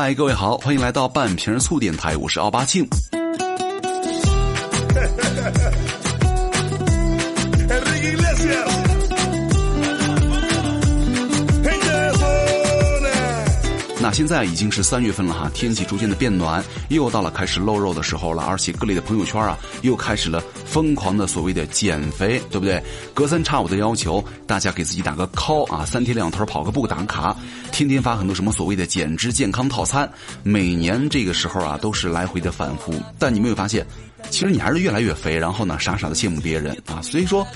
嗨，各位好，欢迎来到半瓶醋电台，我是奥巴庆。现在已经是三月份了哈，天气逐渐的变暖，又到了开始露肉的时候了，而且各类的朋友圈啊，又开始了疯狂的所谓的减肥，对不对？隔三差五的要求大家给自己打个 call 啊，三天两头跑个步打卡，天天发很多什么所谓的减脂健康套餐，每年这个时候啊都是来回的反复，但你没有发现，其实你还是越来越肥，然后呢傻傻的羡慕别人啊，所以说。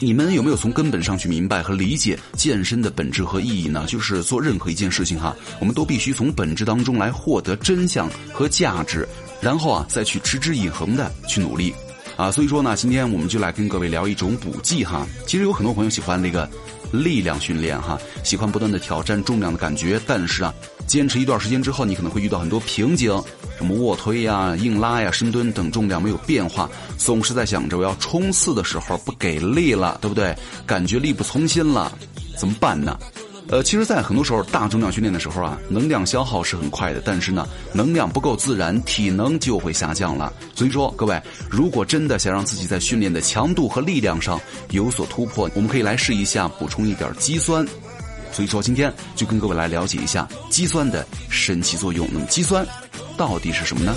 你们有没有从根本上去明白和理解健身的本质和意义呢？就是做任何一件事情哈，我们都必须从本质当中来获得真相和价值，然后啊再去持之以恒的去努力，啊，所以说呢，今天我们就来跟各位聊一种补剂哈。其实有很多朋友喜欢那个力量训练哈，喜欢不断的挑战重量的感觉，但是啊，坚持一段时间之后，你可能会遇到很多瓶颈。什么卧推呀、硬拉呀、深蹲等重量没有变化，总是在想着我要冲刺的时候不给力了，对不对？感觉力不从心了，怎么办呢？呃，其实，在很多时候大重量训练的时候啊，能量消耗是很快的，但是呢，能量不够自然，体能就会下降了。所以说，各位，如果真的想让自己在训练的强度和力量上有所突破，我们可以来试一下补充一点肌酸。所以说，今天就跟各位来了解一下肌酸的神奇作用。那么，肌酸。到底是什么呢？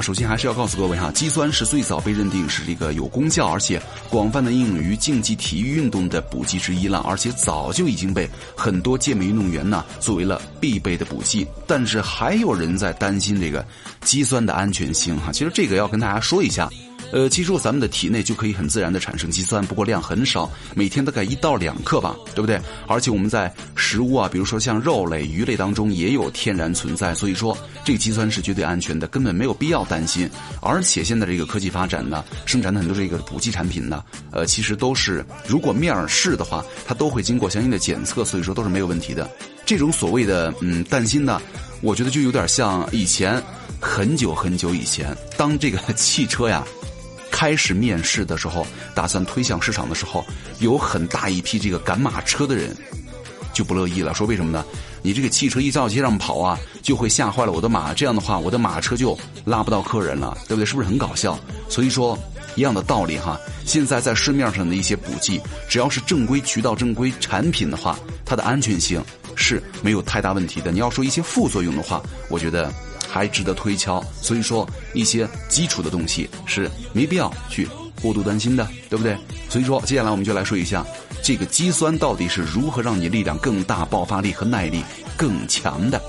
首先还是要告诉各位哈，肌酸是最早被认定是这个有功效，而且广泛的应用于竞技体育运动的补剂之一了，而且早就已经被很多健美运动员呢作为了必备的补剂。但是还有人在担心这个肌酸的安全性哈，其实这个要跟大家说一下。呃，其实咱们的体内就可以很自然的产生肌酸，不过量很少，每天大概一到两克吧，对不对？而且我们在食物啊，比如说像肉类、鱼类当中也有天然存在，所以说这个肌酸是绝对安全的，根本没有必要担心。而且现在这个科技发展呢，生产的很多这个补剂产品呢，呃，其实都是如果面儿试的话，它都会经过相应的检测，所以说都是没有问题的。这种所谓的嗯担心呢，我觉得就有点像以前很久很久以前，当这个 汽车呀。开始面试的时候，打算推向市场的时候，有很大一批这个赶马车的人就不乐意了，说为什么呢？你这个汽车一到街上跑啊，就会吓坏了我的马，这样的话我的马车就拉不到客人了，对不对？是不是很搞笑？所以说一样的道理哈。现在在市面上的一些补剂，只要是正规渠道、正规产品的话，它的安全性是没有太大问题的。你要说一些副作用的话，我觉得。还值得推敲，所以说一些基础的东西是没必要去过度担心的，对不对？所以说接下来我们就来说一下这个肌酸到底是如何让你力量更大、爆发力和耐力更强的。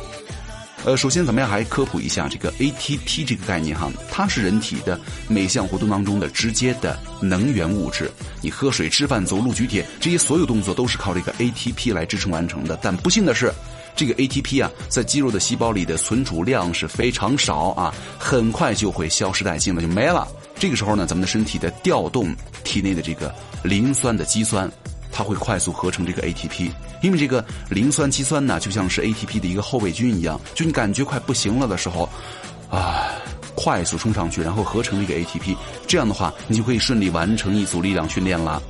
呃，首先咱们还科普一下这个 ATP 这个概念哈，它是人体的每项活动当中的直接的能源物质。你喝水、吃饭、走路、举铁这些所有动作都是靠这个 ATP 来支撑完成的。但不幸的是。这个 ATP 啊，在肌肉的细胞里的存储量是非常少啊，很快就会消失殆尽了，就没了。这个时候呢，咱们的身体的调动体内的这个磷酸的肌酸，它会快速合成这个 ATP。因为这个磷酸肌酸呢，就像是 ATP 的一个后备军一样，就你感觉快不行了的时候，啊，快速冲上去，然后合成这个 ATP，这样的话，你就可以顺利完成一组力量训练了。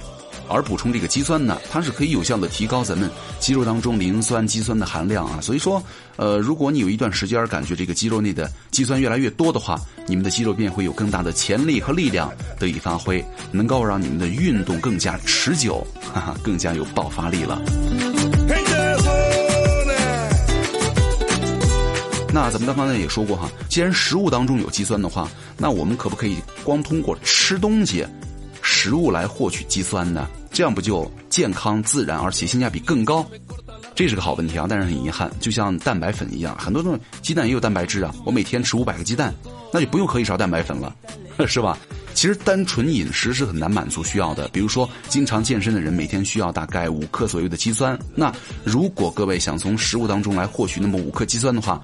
而补充这个肌酸呢，它是可以有效的提高咱们肌肉当中磷酸肌酸的含量啊。所以说，呃，如果你有一段时间感觉这个肌肉内的肌酸越来越多的话，你们的肌肉便会有更大的潜力和力量得以发挥，能够让你们的运动更加持久，哈哈，更加有爆发力了。那咱们刚才也说过哈，既然食物当中有肌酸的话，那我们可不可以光通过吃东西？食物来获取肌酸呢？这样不就健康自然，而且性价比更高？这是个好问题啊！但是很遗憾，就像蛋白粉一样，很多种鸡蛋也有蛋白质啊。我每天吃五百个鸡蛋，那就不用喝一勺蛋白粉了，是吧？其实单纯饮食是很难满足需要的。比如说，经常健身的人每天需要大概五克左右的肌酸。那如果各位想从食物当中来获取那么五克肌酸的话，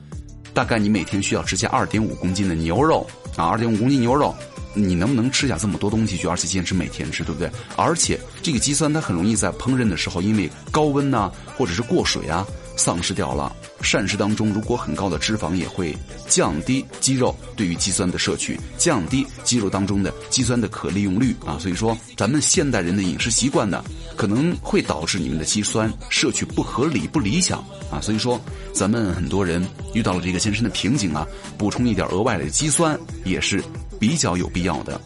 大概你每天需要吃下二点五公斤的牛肉啊，二点五公斤牛肉。你能不能吃下这么多东西去，而且坚持每天吃，对不对？而且这个肌酸它很容易在烹饪的时候，因为高温呐，或者是过水啊，丧失掉了。膳食当中如果很高的脂肪，也会降低肌肉对于肌酸的摄取，降低肌肉当中的肌酸的可利用率啊。所以说，咱们现代人的饮食习惯呢，可能会导致你们的肌酸摄取不合理、不理想啊。所以说，咱们很多人遇到了这个健身的瓶颈啊，补充一点额外的肌酸也是比较有必要的。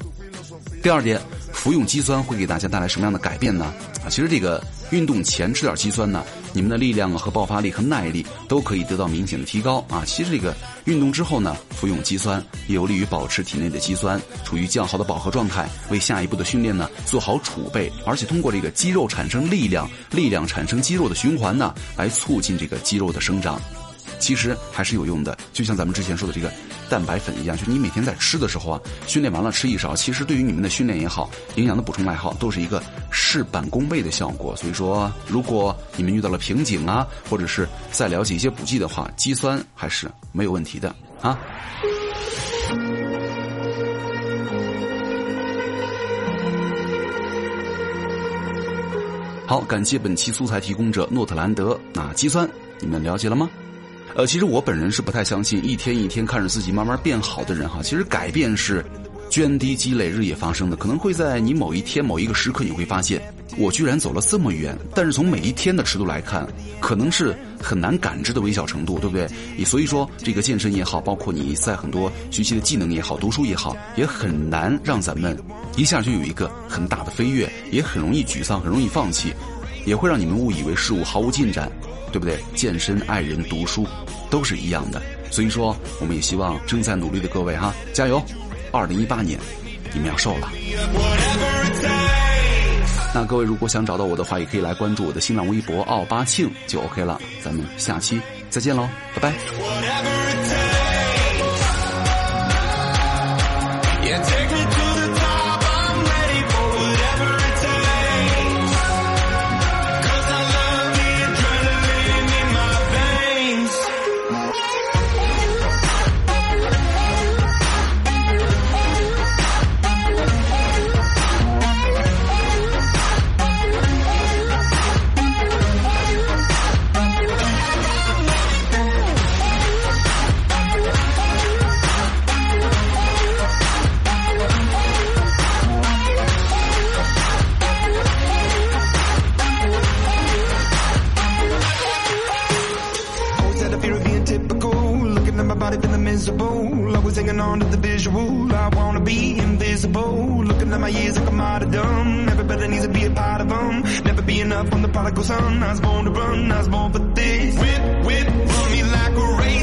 第二点，服用肌酸会给大家带来什么样的改变呢？啊，其实这个运动前吃点肌酸呢，你们的力量和爆发力和耐力都可以得到明显的提高啊。其实这个运动之后呢，服用肌酸有利于保持体内的肌酸处于较好的饱和状态，为下一步的训练呢做好储备，而且通过这个肌肉产生力量，力量产生肌肉的循环呢，来促进这个肌肉的生长。其实还是有用的，就像咱们之前说的这个蛋白粉一样，就是你每天在吃的时候啊，训练完了吃一勺，其实对于你们的训练也好，营养的补充也好，都是一个事半功倍的效果。所以说，如果你们遇到了瓶颈啊，或者是再了解一些补剂的话，肌酸还是没有问题的啊。好，感谢本期素材提供者诺特兰德。那肌酸你们了解了吗？呃，其实我本人是不太相信一天一天看着自己慢慢变好的人哈。其实改变是涓滴积累、日夜发生的，可能会在你某一天某一个时刻，你会发现我居然走了这么远。但是从每一天的尺度来看，可能是很难感知的微小程度，对不对？你所以说，这个健身也好，包括你在很多学习的技能也好、读书也好，也很难让咱们一下就有一个很大的飞跃，也很容易沮丧，很容易放弃，也会让你们误以为事物毫无进展。对不对？健身、爱人、读书，都是一样的。所以说，我们也希望正在努力的各位哈，加油！二零一八年，你们要瘦了。那各位如果想找到我的话，也可以来关注我的新浪微博奥巴庆就 OK 了。咱们下期再见喽，拜拜。not even the miserable. Always hanging on to the visual. I wanna be invisible. Looking at my years like I'm out of dumb. Everybody needs to be a part of them. Never be enough on the prodigal son. I was born to run. I was born for this. Whip, whip, run me like a race.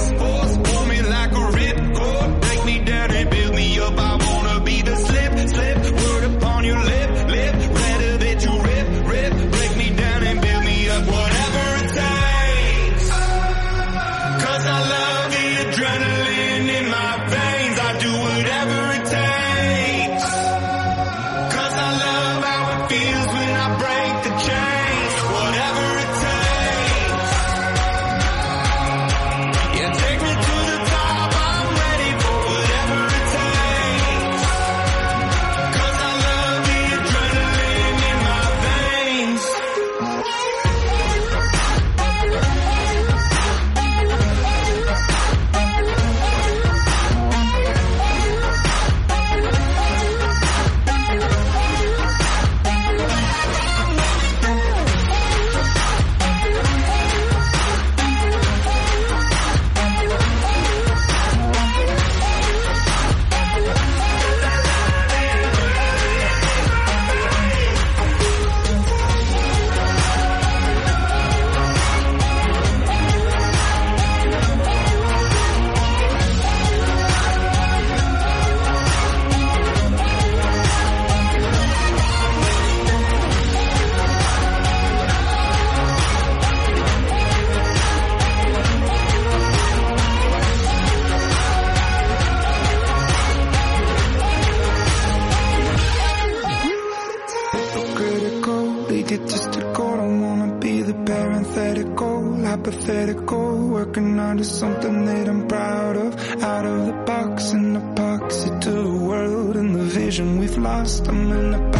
is something that I'm proud of. Out of the box and epoxy to the world and the vision we've lost. I'm in the